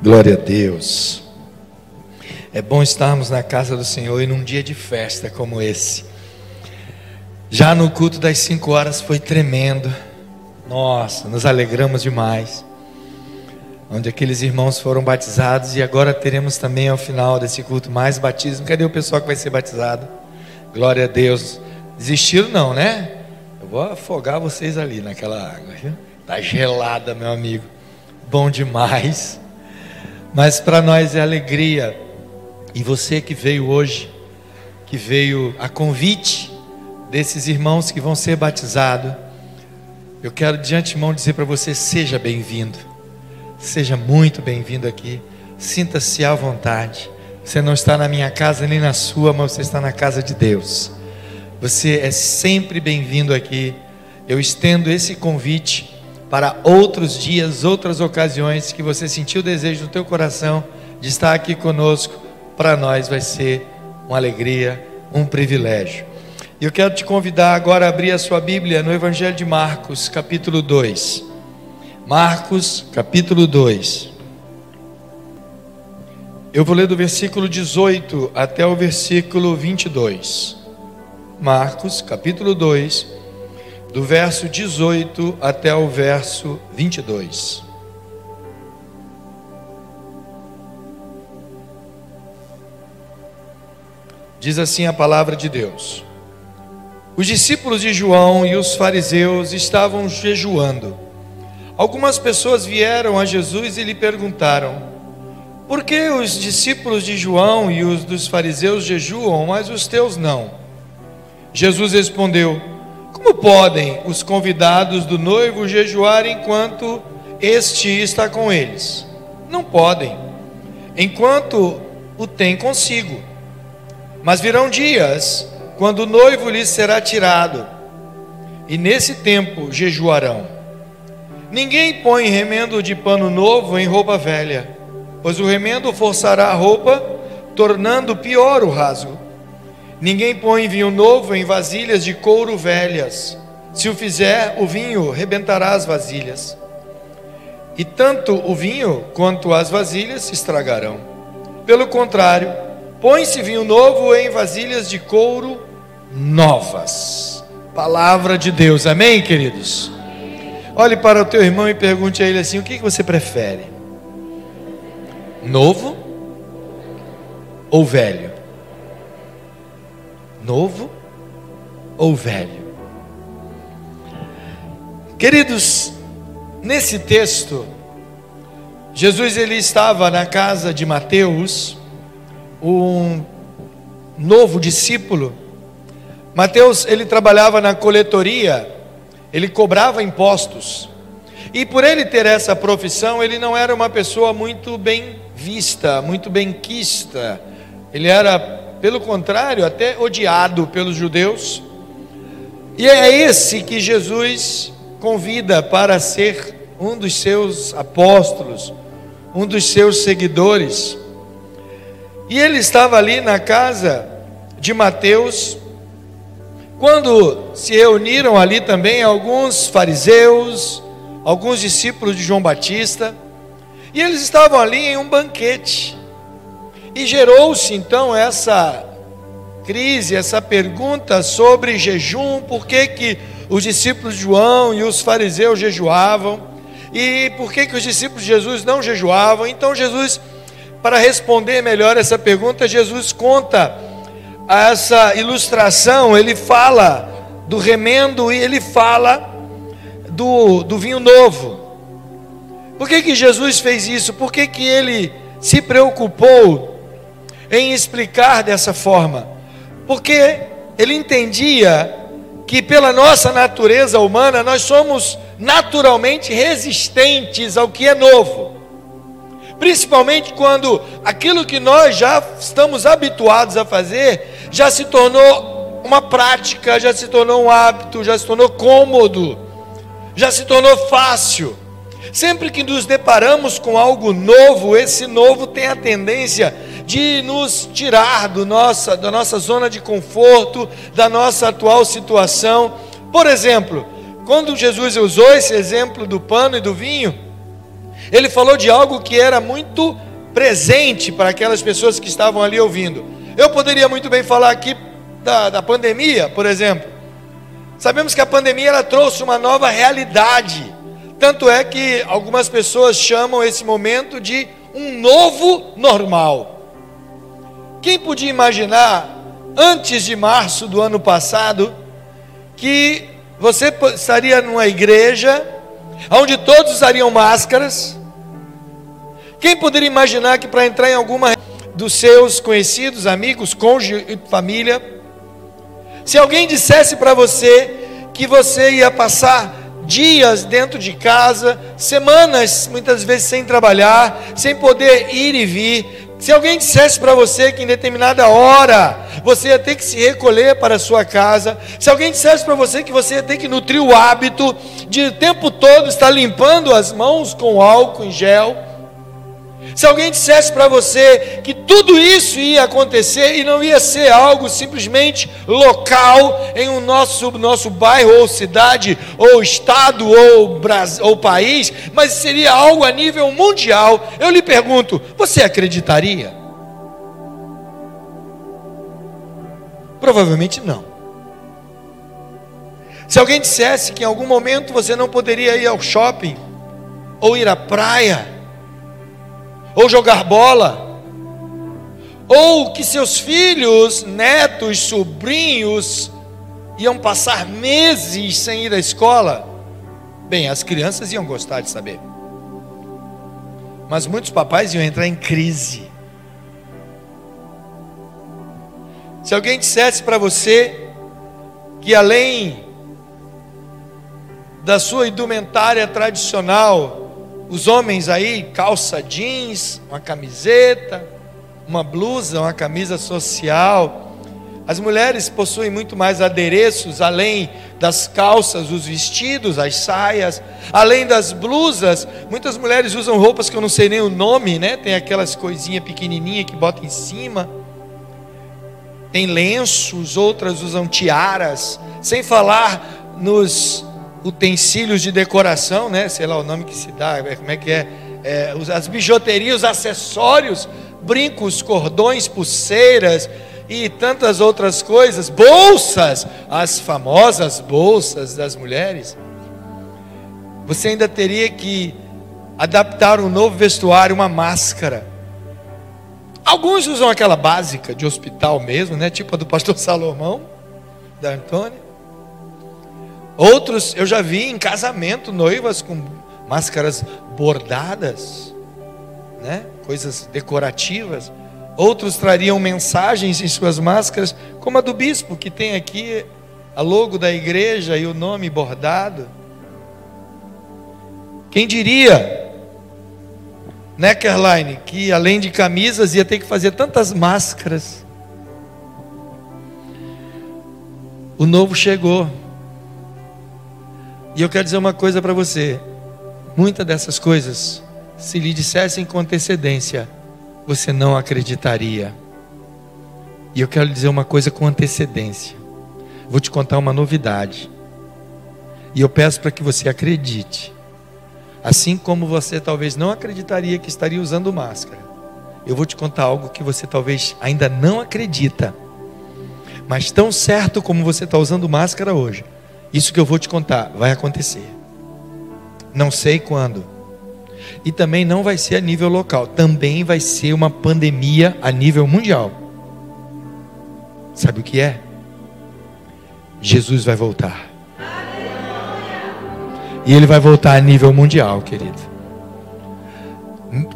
Glória a Deus. É bom estarmos na casa do Senhor e num dia de festa como esse. Já no culto das cinco horas foi tremendo. Nossa, nos alegramos demais. Onde aqueles irmãos foram batizados e agora teremos também ao final desse culto mais batismo. Cadê o pessoal que vai ser batizado? Glória a Deus. Desistiram não, né? Eu vou afogar vocês ali naquela água. Viu? Tá gelada, meu amigo. Bom demais. Mas para nós é alegria. E você que veio hoje, que veio a convite desses irmãos que vão ser batizados, eu quero de antemão dizer para você: seja bem-vindo, seja muito bem-vindo aqui, sinta-se à vontade. Você não está na minha casa nem na sua, mas você está na casa de Deus. Você é sempre bem-vindo aqui. Eu estendo esse convite para outros dias, outras ocasiões que você sentiu o desejo no teu coração de estar aqui conosco, para nós vai ser uma alegria, um privilégio. E eu quero te convidar agora a abrir a sua Bíblia no Evangelho de Marcos, capítulo 2. Marcos, capítulo 2. Eu vou ler do versículo 18 até o versículo 22. Marcos, capítulo 2 do verso 18 até o verso 22. Diz assim a palavra de Deus: Os discípulos de João e os fariseus estavam jejuando. Algumas pessoas vieram a Jesus e lhe perguntaram: Por que os discípulos de João e os dos fariseus jejuam, mas os teus não? Jesus respondeu: como podem os convidados do noivo jejuar enquanto este está com eles? Não podem, enquanto o tem consigo. Mas virão dias quando o noivo lhes será tirado, e nesse tempo jejuarão. Ninguém põe remendo de pano novo em roupa velha, pois o remendo forçará a roupa, tornando pior o rasgo. Ninguém põe vinho novo em vasilhas de couro velhas. Se o fizer, o vinho rebentará as vasilhas. E tanto o vinho quanto as vasilhas se estragarão. Pelo contrário, põe-se vinho novo em vasilhas de couro novas. Palavra de Deus, amém, queridos? Olhe para o teu irmão e pergunte a ele assim: o que você prefere? Novo ou velho? Novo ou velho? Queridos, nesse texto, Jesus ele estava na casa de Mateus, um novo discípulo. Mateus ele trabalhava na coletoria, ele cobrava impostos. E por ele ter essa profissão, ele não era uma pessoa muito bem vista, muito bem quista. Ele era pelo contrário, até odiado pelos judeus. E é esse que Jesus convida para ser um dos seus apóstolos, um dos seus seguidores. E ele estava ali na casa de Mateus, quando se reuniram ali também alguns fariseus, alguns discípulos de João Batista, e eles estavam ali em um banquete. E gerou-se então essa crise, essa pergunta sobre jejum, por que, que os discípulos de João e os fariseus jejuavam, e por que, que os discípulos de Jesus não jejuavam. Então Jesus, para responder melhor essa pergunta, Jesus conta essa ilustração, ele fala do remendo e ele fala do, do vinho novo. Por que, que Jesus fez isso? Por que, que ele se preocupou em explicar dessa forma, porque ele entendia que pela nossa natureza humana nós somos naturalmente resistentes ao que é novo. Principalmente quando aquilo que nós já estamos habituados a fazer já se tornou uma prática, já se tornou um hábito, já se tornou cômodo, já se tornou fácil. Sempre que nos deparamos com algo novo, esse novo tem a tendência de nos tirar do nossa, da nossa zona de conforto, da nossa atual situação. Por exemplo, quando Jesus usou esse exemplo do pano e do vinho, Ele falou de algo que era muito presente para aquelas pessoas que estavam ali ouvindo. Eu poderia muito bem falar aqui da, da pandemia, por exemplo. Sabemos que a pandemia ela trouxe uma nova realidade. Tanto é que algumas pessoas chamam esse momento de um novo normal. Quem podia imaginar, antes de março do ano passado, que você estaria numa igreja onde todos usariam máscaras? Quem poderia imaginar que para entrar em alguma dos seus conhecidos, amigos, cônjuge e família, se alguém dissesse para você que você ia passar dias dentro de casa, semanas muitas vezes sem trabalhar, sem poder ir e vir, se alguém dissesse para você que em determinada hora você ia ter que se recolher para a sua casa, se alguém dissesse para você que você ia ter que nutrir o hábito de o tempo todo estar limpando as mãos com álcool em gel, se alguém dissesse para você que tudo isso ia acontecer e não ia ser algo simplesmente local em um nosso, nosso bairro ou cidade ou estado ou, ou país, mas seria algo a nível mundial, eu lhe pergunto: você acreditaria? Provavelmente não. Se alguém dissesse que em algum momento você não poderia ir ao shopping ou ir à praia, ou jogar bola, ou que seus filhos, netos, sobrinhos iam passar meses sem ir à escola. Bem, as crianças iam gostar de saber. Mas muitos papais iam entrar em crise. Se alguém dissesse para você que além da sua indumentária tradicional, os homens aí, calça jeans, uma camiseta, uma blusa, uma camisa social. As mulheres possuem muito mais adereços, além das calças, os vestidos, as saias, além das blusas. Muitas mulheres usam roupas que eu não sei nem o nome, né? Tem aquelas coisinhas pequenininhas que bota em cima. Tem lenços, outras usam tiaras, sem falar nos utensílios de decoração, né? Sei lá o nome que se dá, é, como é que é? é as bijuterias, os acessórios, brincos, cordões, pulseiras e tantas outras coisas, bolsas, as famosas bolsas das mulheres. Você ainda teria que adaptar um novo vestuário, uma máscara. Alguns usam aquela básica de hospital mesmo, né? Tipo a do pastor Salomão, da Antônia. Outros eu já vi em casamento, noivas com máscaras bordadas, né? coisas decorativas. Outros trariam mensagens em suas máscaras, como a do bispo, que tem aqui a logo da igreja e o nome bordado. Quem diria, né, Caroline, que além de camisas ia ter que fazer tantas máscaras. O novo chegou. E eu quero dizer uma coisa para você: muitas dessas coisas, se lhe dissessem com antecedência, você não acreditaria. E eu quero dizer uma coisa com antecedência. Vou te contar uma novidade. E eu peço para que você acredite. Assim como você talvez não acreditaria que estaria usando máscara. Eu vou te contar algo que você talvez ainda não acredita. Mas tão certo como você está usando máscara hoje, isso que eu vou te contar vai acontecer. Não sei quando. E também não vai ser a nível local, também vai ser uma pandemia a nível mundial. Sabe o que é? Jesus vai voltar. E ele vai voltar a nível mundial, querido.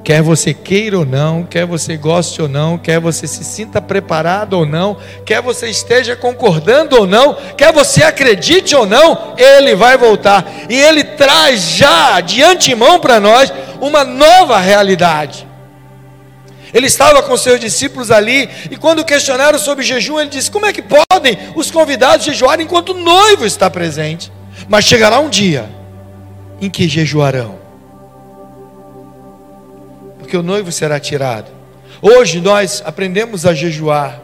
Quer você queira ou não, quer você goste ou não, quer você se sinta preparado ou não, quer você esteja concordando ou não, quer você acredite ou não, ele vai voltar. E ele traz já de antemão para nós uma nova realidade. Ele estava com seus discípulos ali, e quando questionaram sobre jejum, ele disse: Como é que podem os convidados jejuar enquanto o noivo está presente? Mas chegará um dia em que jejuarão porque o noivo será tirado. Hoje nós aprendemos a jejuar.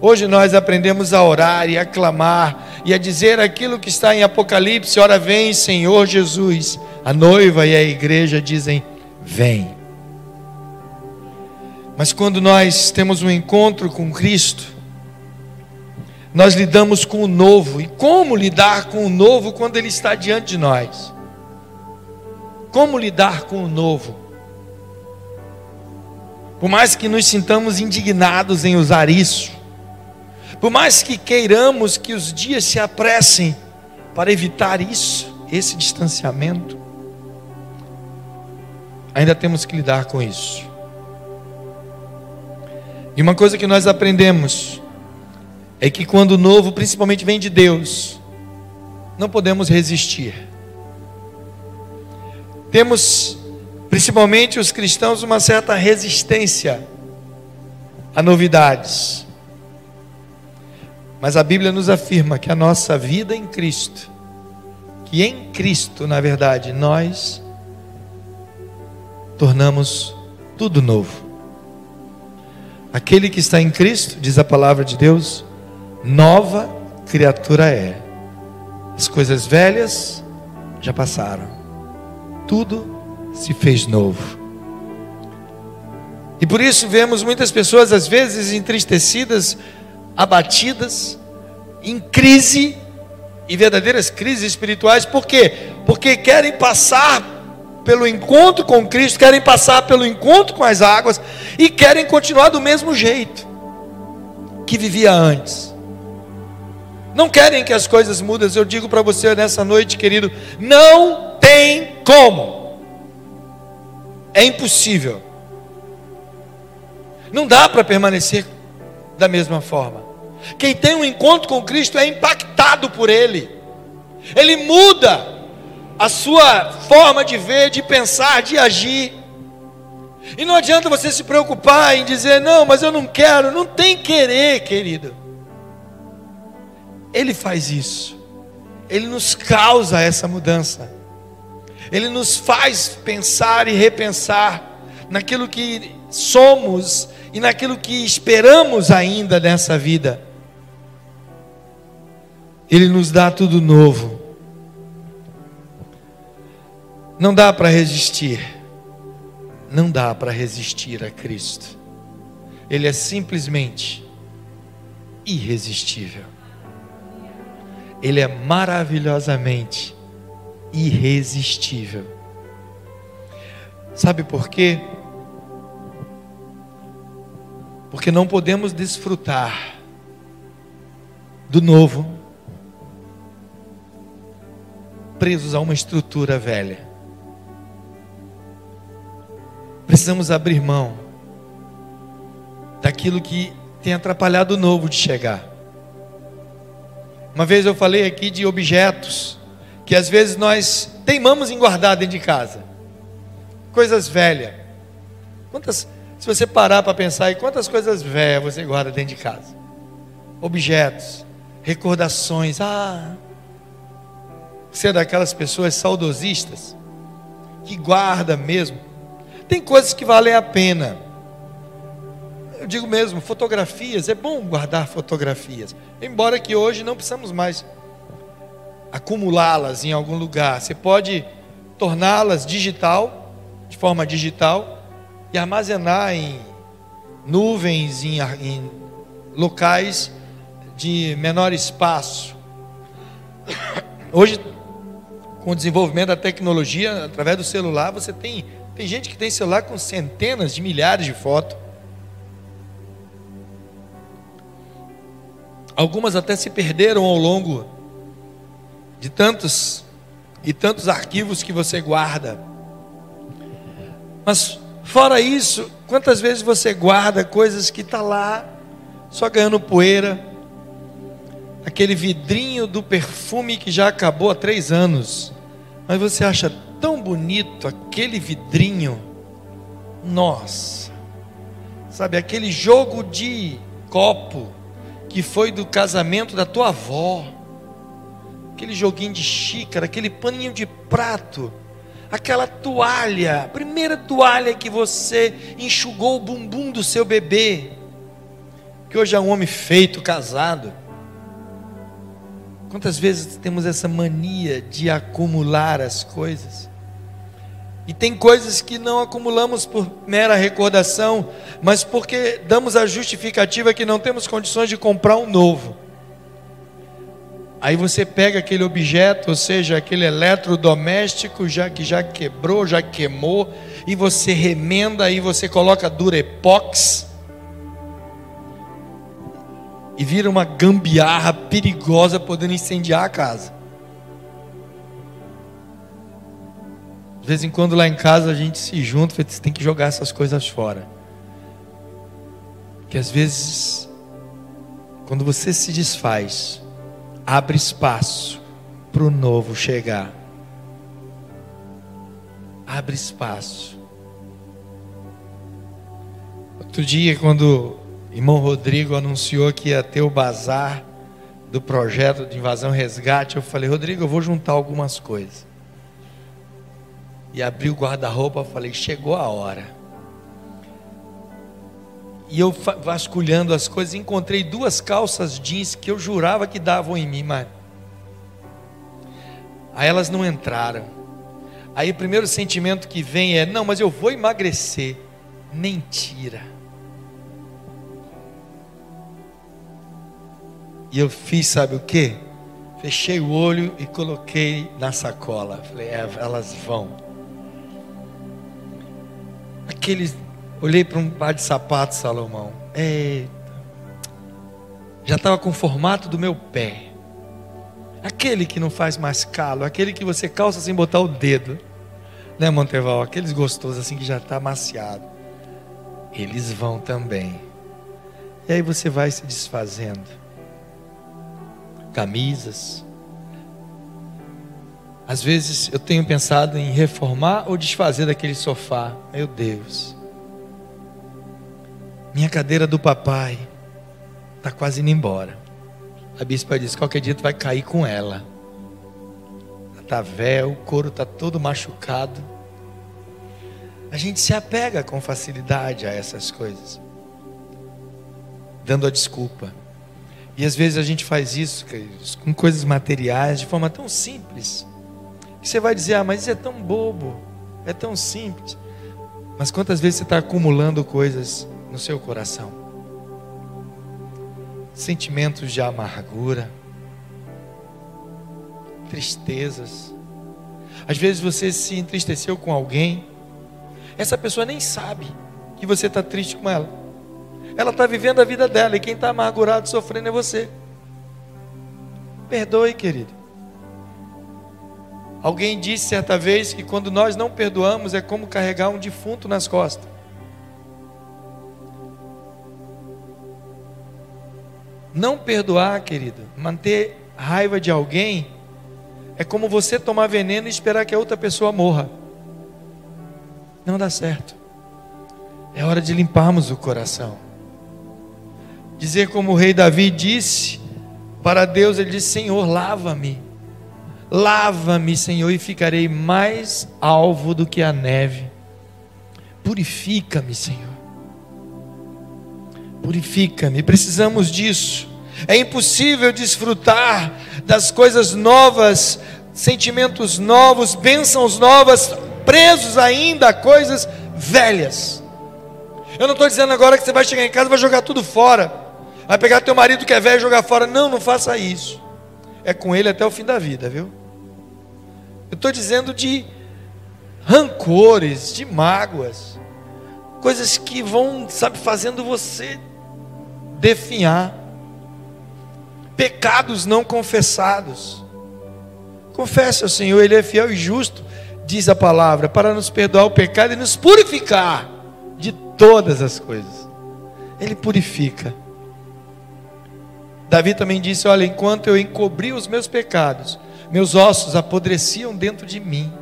Hoje nós aprendemos a orar e a clamar e a dizer aquilo que está em Apocalipse: Ora vem, Senhor Jesus, A noiva e a igreja dizem: Vem. Mas quando nós temos um encontro com Cristo, nós lidamos com o novo. E como lidar com o novo quando ele está diante de nós? Como lidar com o novo? Por mais que nos sintamos indignados em usar isso, por mais que queiramos que os dias se apressem para evitar isso, esse distanciamento, ainda temos que lidar com isso. E uma coisa que nós aprendemos é que quando o novo, principalmente vem de Deus, não podemos resistir. Temos, principalmente os cristãos, uma certa resistência a novidades. Mas a Bíblia nos afirma que a nossa vida em Cristo, que em Cristo, na verdade, nós tornamos tudo novo. Aquele que está em Cristo, diz a palavra de Deus, nova criatura é. As coisas velhas já passaram, tudo se fez novo. E por isso vemos muitas pessoas, às vezes, entristecidas, abatidas, em crise, e verdadeiras crises espirituais, por quê? Porque querem passar pelo encontro com Cristo, querem passar pelo encontro com as águas e querem continuar do mesmo jeito que vivia antes. Não querem que as coisas mudem. Eu digo para você nessa noite, querido, não tem como. É impossível. Não dá para permanecer da mesma forma. Quem tem um encontro com Cristo é impactado por Ele. Ele muda a sua forma de ver, de pensar, de agir. E não adianta você se preocupar em dizer, não, mas eu não quero. Não tem querer, querido. Ele faz isso. Ele nos causa essa mudança. Ele nos faz pensar e repensar naquilo que somos e naquilo que esperamos ainda nessa vida. Ele nos dá tudo novo. Não dá para resistir. Não dá para resistir a Cristo. Ele é simplesmente irresistível. Ele é maravilhosamente irresistível. Sabe por quê? Porque não podemos desfrutar do novo presos a uma estrutura velha. Precisamos abrir mão daquilo que tem atrapalhado o novo de chegar. Uma vez eu falei aqui de objetos que às vezes nós teimamos em guardar dentro de casa. Coisas velhas. Quantas, se você parar para pensar aí, quantas coisas velhas você guarda dentro de casa? Objetos, recordações. Ah, você é daquelas pessoas saudosistas que guarda mesmo tem coisas que valem a pena. Eu digo mesmo, fotografias, é bom guardar fotografias. Embora que hoje não precisamos mais acumulá-las em algum lugar. Você pode torná-las digital, de forma digital, e armazenar em nuvens, em, em locais de menor espaço. Hoje, com o desenvolvimento da tecnologia, através do celular, você tem tem gente que tem celular com centenas de milhares de fotos. Algumas até se perderam ao longo de tantos e tantos arquivos que você guarda. Mas fora isso, quantas vezes você guarda coisas que está lá só ganhando poeira? Aquele vidrinho do perfume que já acabou há três anos, mas você acha tão bonito aquele vidrinho. Nossa, sabe, aquele jogo de copo que foi do casamento da tua avó, aquele joguinho de xícara, aquele paninho de prato, aquela toalha, a primeira toalha que você enxugou o bumbum do seu bebê, que hoje é um homem feito, casado. Quantas vezes temos essa mania de acumular as coisas? E tem coisas que não acumulamos por mera recordação, mas porque damos a justificativa que não temos condições de comprar um novo. Aí você pega aquele objeto, ou seja, aquele eletrodoméstico já que já quebrou, já queimou, e você remenda, aí você coloca durepox e vira uma gambiarra perigosa podendo incendiar a casa. De vez em quando lá em casa a gente se junta e tem que jogar essas coisas fora. Que às vezes, quando você se desfaz, abre espaço para o novo chegar. Abre espaço. Outro dia, quando o irmão Rodrigo anunciou que ia ter o bazar do projeto de invasão resgate, eu falei, Rodrigo, eu vou juntar algumas coisas e abri o guarda-roupa, falei: chegou a hora. E eu vasculhando as coisas, encontrei duas calças jeans que eu jurava que davam em mim, mas aí elas não entraram. Aí o primeiro sentimento que vem é: não, mas eu vou emagrecer. Mentira. E eu fiz, sabe o que? Fechei o olho e coloquei na sacola. Falei, é, elas vão aqueles. Olhei para um par de sapatos, Salomão. Eita. Já estava com o formato do meu pé. Aquele que não faz mais calo, aquele que você calça sem botar o dedo. Né, Monteval? Aqueles gostosos assim que já está amaciado. Eles vão também. E aí você vai se desfazendo. Camisas. Às vezes eu tenho pensado em reformar ou desfazer daquele sofá. Meu Deus. Minha cadeira do papai está quase indo embora. A bispa disse: qualquer dia tu vai cair com ela. Está véu, o couro está todo machucado. A gente se apega com facilidade a essas coisas, dando a desculpa. E às vezes a gente faz isso com coisas materiais de forma tão simples. Que você vai dizer, ah, mas isso é tão bobo, é tão simples. Mas quantas vezes você está acumulando coisas no seu coração? Sentimentos de amargura, tristezas. Às vezes você se entristeceu com alguém, essa pessoa nem sabe que você está triste com ela. Ela está vivendo a vida dela e quem está amargurado, sofrendo é você. Perdoe, querido. Alguém disse certa vez que quando nós não perdoamos é como carregar um defunto nas costas. Não perdoar, querido, manter raiva de alguém é como você tomar veneno e esperar que a outra pessoa morra. Não dá certo. É hora de limparmos o coração. Dizer como o rei Davi disse para Deus, ele disse: Senhor, lava-me Lava-me, Senhor, e ficarei mais alvo do que a neve. Purifica-me, Senhor. Purifica-me. Precisamos disso. É impossível desfrutar das coisas novas, sentimentos novos, bênçãos novas, presos ainda a coisas velhas. Eu não estou dizendo agora que você vai chegar em casa e vai jogar tudo fora. Vai pegar teu marido que é velho e jogar fora. Não, não faça isso. É com ele até o fim da vida, viu? Eu estou dizendo de rancores, de mágoas, coisas que vão, sabe, fazendo você definhar, pecados não confessados. Confesse ao Senhor, Ele é fiel e justo, diz a palavra, para nos perdoar o pecado e nos purificar de todas as coisas. Ele purifica. Davi também disse: Olha, enquanto eu encobri os meus pecados, meus ossos apodreciam dentro de mim,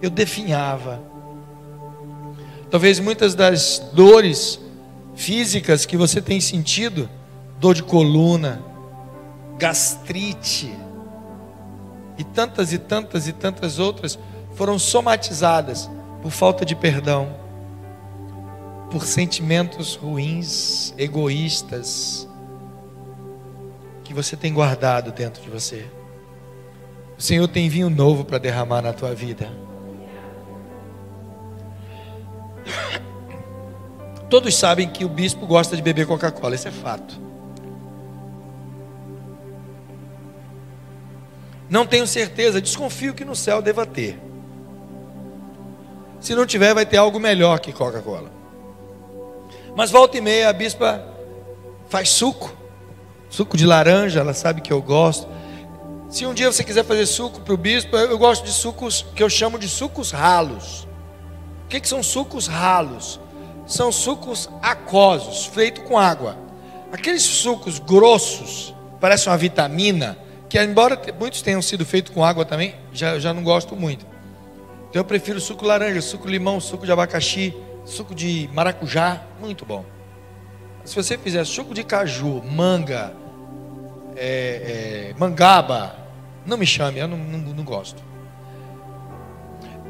eu definhava. Talvez muitas das dores físicas que você tem sentido, dor de coluna, gastrite, e tantas e tantas e tantas outras, foram somatizadas por falta de perdão, por sentimentos ruins, egoístas, que você tem guardado dentro de você. O Senhor tem vinho novo para derramar na tua vida. Todos sabem que o bispo gosta de beber Coca-Cola, isso é fato. Não tenho certeza, desconfio que no céu deva ter. Se não tiver, vai ter algo melhor que Coca-Cola. Mas volta e meia a bispa faz suco, suco de laranja, ela sabe que eu gosto. Se um dia você quiser fazer suco para o bispo, eu gosto de sucos que eu chamo de sucos ralos. O que, que são sucos ralos? São sucos aquosos, feitos com água. Aqueles sucos grossos, parecem uma vitamina, que embora muitos tenham sido feitos com água também, já, já não gosto muito. Então eu prefiro suco laranja, suco limão, suco de abacaxi, suco de maracujá, muito bom. Se você fizer suco de caju, manga, é, é, mangaba, não me chame, eu não, não, não gosto.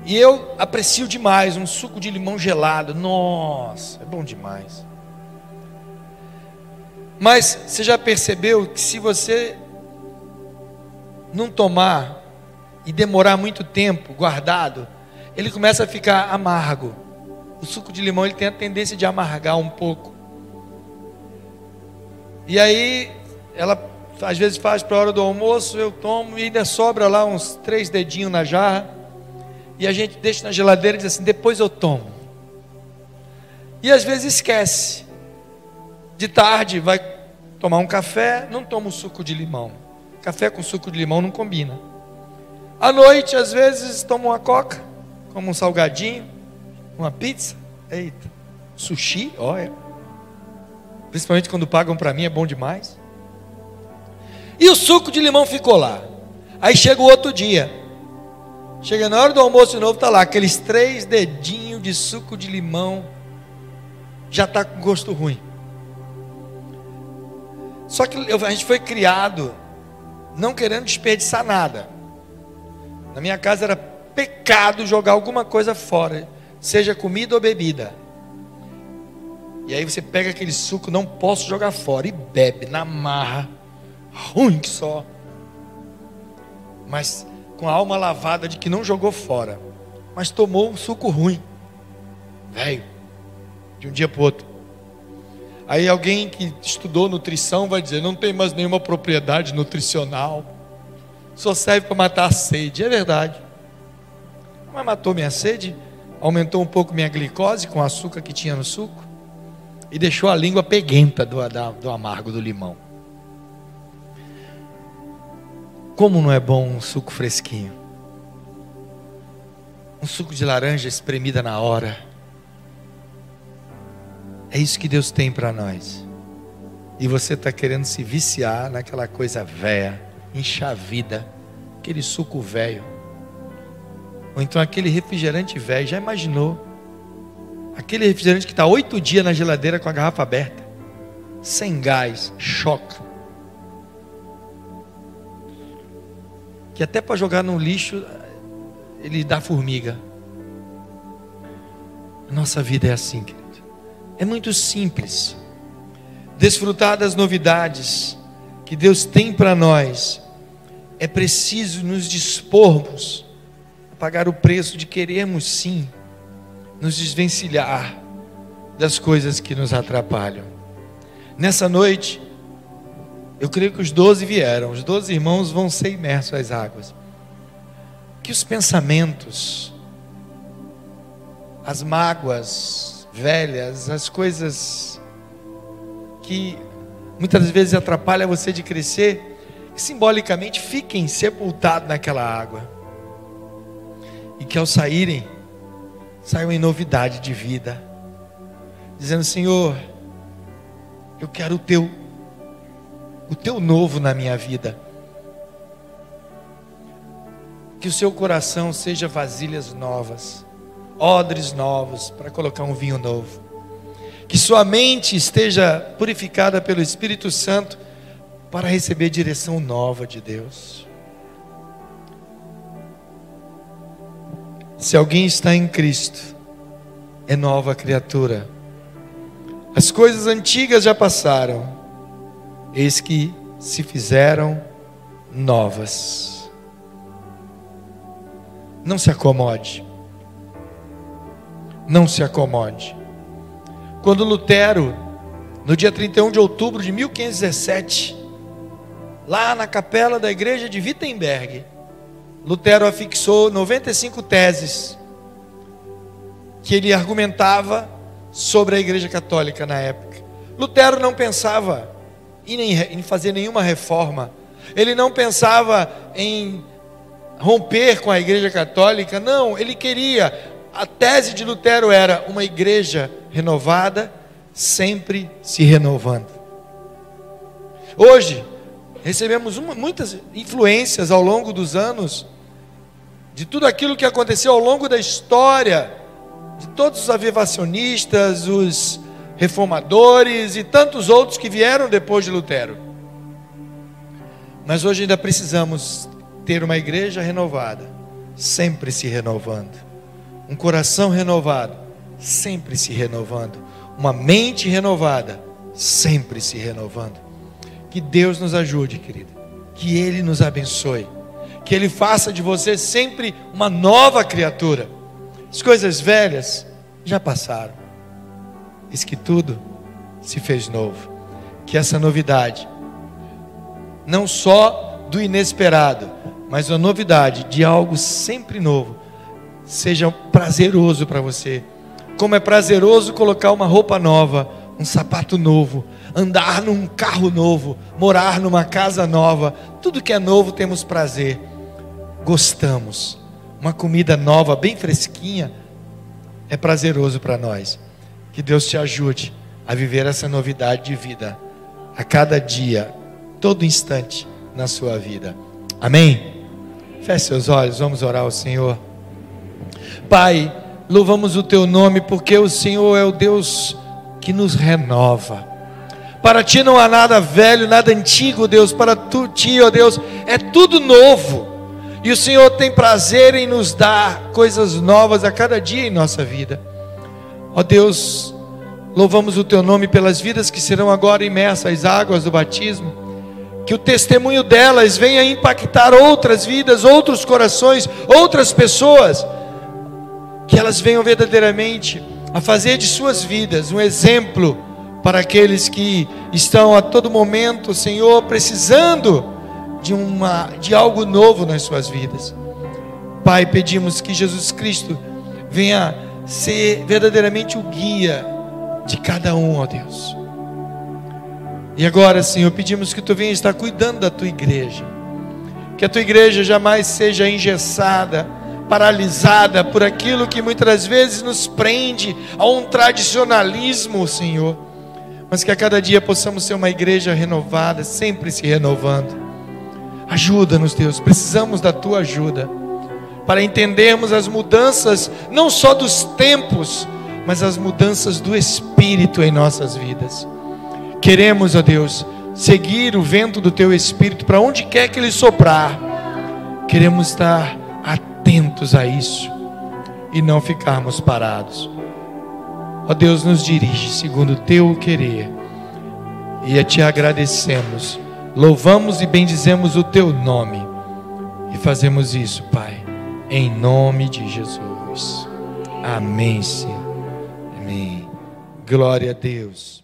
E eu aprecio demais um suco de limão gelado. Nossa, é bom demais. Mas você já percebeu que se você não tomar e demorar muito tempo guardado, ele começa a ficar amargo. O suco de limão ele tem a tendência de amargar um pouco. E aí ela às vezes faz para a hora do almoço, eu tomo e ainda sobra lá uns três dedinhos na jarra. E a gente deixa na geladeira e diz assim: depois eu tomo. E às vezes esquece. De tarde vai tomar um café, não toma o suco de limão. Café com suco de limão não combina. À noite, às vezes, toma uma coca, como um salgadinho, uma pizza. Eita, sushi, olha. Principalmente quando pagam para mim, é bom demais. E o suco de limão ficou lá. Aí chega o outro dia. Chega na hora do almoço de novo, está lá, aqueles três dedinhos de suco de limão. Já está com gosto ruim. Só que a gente foi criado não querendo desperdiçar nada. Na minha casa era pecado jogar alguma coisa fora, seja comida ou bebida. E aí você pega aquele suco, não posso jogar fora, e bebe na marra, ruim que só. Mas com a alma lavada de que não jogou fora, mas tomou um suco ruim, velho, de um dia para o outro. Aí alguém que estudou nutrição vai dizer: não tem mais nenhuma propriedade nutricional, só serve para matar a sede. É verdade. Mas matou minha sede, aumentou um pouco minha glicose com o açúcar que tinha no suco e deixou a língua peguenta do, do amargo do limão. Como não é bom um suco fresquinho? Um suco de laranja espremida na hora é isso que Deus tem para nós. E você está querendo se viciar naquela coisa velha, enchavida, aquele suco velho. Ou então aquele refrigerante velho. Já imaginou? Aquele refrigerante que está oito dias na geladeira com a garrafa aberta, sem gás, choque. Que até para jogar no lixo ele dá formiga. Nossa vida é assim, querido. É muito simples. Desfrutar das novidades que Deus tem para nós, é preciso nos dispormos a pagar o preço de querermos sim nos desvencilhar das coisas que nos atrapalham. Nessa noite, eu creio que os doze vieram, os doze irmãos vão ser imersos às águas. Que os pensamentos, as mágoas, velhas, as coisas que muitas vezes atrapalham você de crescer, simbolicamente fiquem sepultados naquela água. E que ao saírem, saiam em novidade de vida, dizendo: Senhor, eu quero o teu, o teu novo na minha vida. Que o seu coração seja vasilhas novas odres novos para colocar um vinho novo. Que sua mente esteja purificada pelo Espírito Santo para receber direção nova de Deus. Se alguém está em Cristo, é nova criatura. As coisas antigas já passaram, eis que se fizeram novas. Não se acomode não se acomode. quando Lutero, no dia 31 de outubro de 1517, lá na capela da igreja de Wittenberg, Lutero afixou 95 teses que ele argumentava sobre a igreja católica na época. Lutero não pensava em fazer nenhuma reforma, ele não pensava em romper com a igreja católica, não, ele queria, a tese de Lutero era uma igreja renovada, sempre se renovando. Hoje, recebemos uma, muitas influências ao longo dos anos, de tudo aquilo que aconteceu ao longo da história, de todos os avivacionistas, os reformadores e tantos outros que vieram depois de Lutero. Mas hoje ainda precisamos ter uma igreja renovada, sempre se renovando, um coração renovado, sempre se renovando, uma mente renovada, sempre se renovando. Que Deus nos ajude, querida, que Ele nos abençoe, que Ele faça de você sempre uma nova criatura. As coisas velhas já passaram, eis que tudo se fez novo. Que essa novidade, não só do inesperado, mas a novidade de algo sempre novo seja prazeroso para você. Como é prazeroso colocar uma roupa nova, um sapato novo, andar num carro novo, morar numa casa nova. Tudo que é novo temos prazer. Gostamos. Uma comida nova, bem fresquinha, é prazeroso para nós. Que Deus te ajude a viver essa novidade de vida a cada dia, todo instante na sua vida. Amém? Feche seus olhos, vamos orar ao Senhor. Pai, louvamos o teu nome porque o Senhor é o Deus que nos renova. Para ti não há nada velho, nada antigo, Deus. Para tu, ti, ó Deus, é tudo novo. E o Senhor tem prazer em nos dar coisas novas a cada dia em nossa vida. Ó Deus, louvamos o teu nome pelas vidas que serão agora imersas às águas do batismo que o testemunho delas venha impactar outras vidas, outros corações, outras pessoas, que elas venham verdadeiramente a fazer de suas vidas um exemplo para aqueles que estão a todo momento, Senhor, precisando de uma de algo novo nas suas vidas. Pai, pedimos que Jesus Cristo venha ser verdadeiramente o guia de cada um, ó Deus e agora, Senhor, pedimos que tu venha estar cuidando da tua igreja. Que a tua igreja jamais seja engessada, paralisada por aquilo que muitas vezes nos prende a um tradicionalismo, Senhor. Mas que a cada dia possamos ser uma igreja renovada, sempre se renovando. Ajuda-nos, Deus, precisamos da tua ajuda para entendermos as mudanças, não só dos tempos, mas as mudanças do Espírito em nossas vidas. Queremos, ó Deus, seguir o vento do teu espírito para onde quer que ele soprar. Queremos estar atentos a isso e não ficarmos parados. Ó Deus, nos dirige segundo o teu querer. E a te agradecemos. Louvamos e bendizemos o teu nome. E fazemos isso, Pai, em nome de Jesus. Amém, Senhor. Amém. Glória a Deus.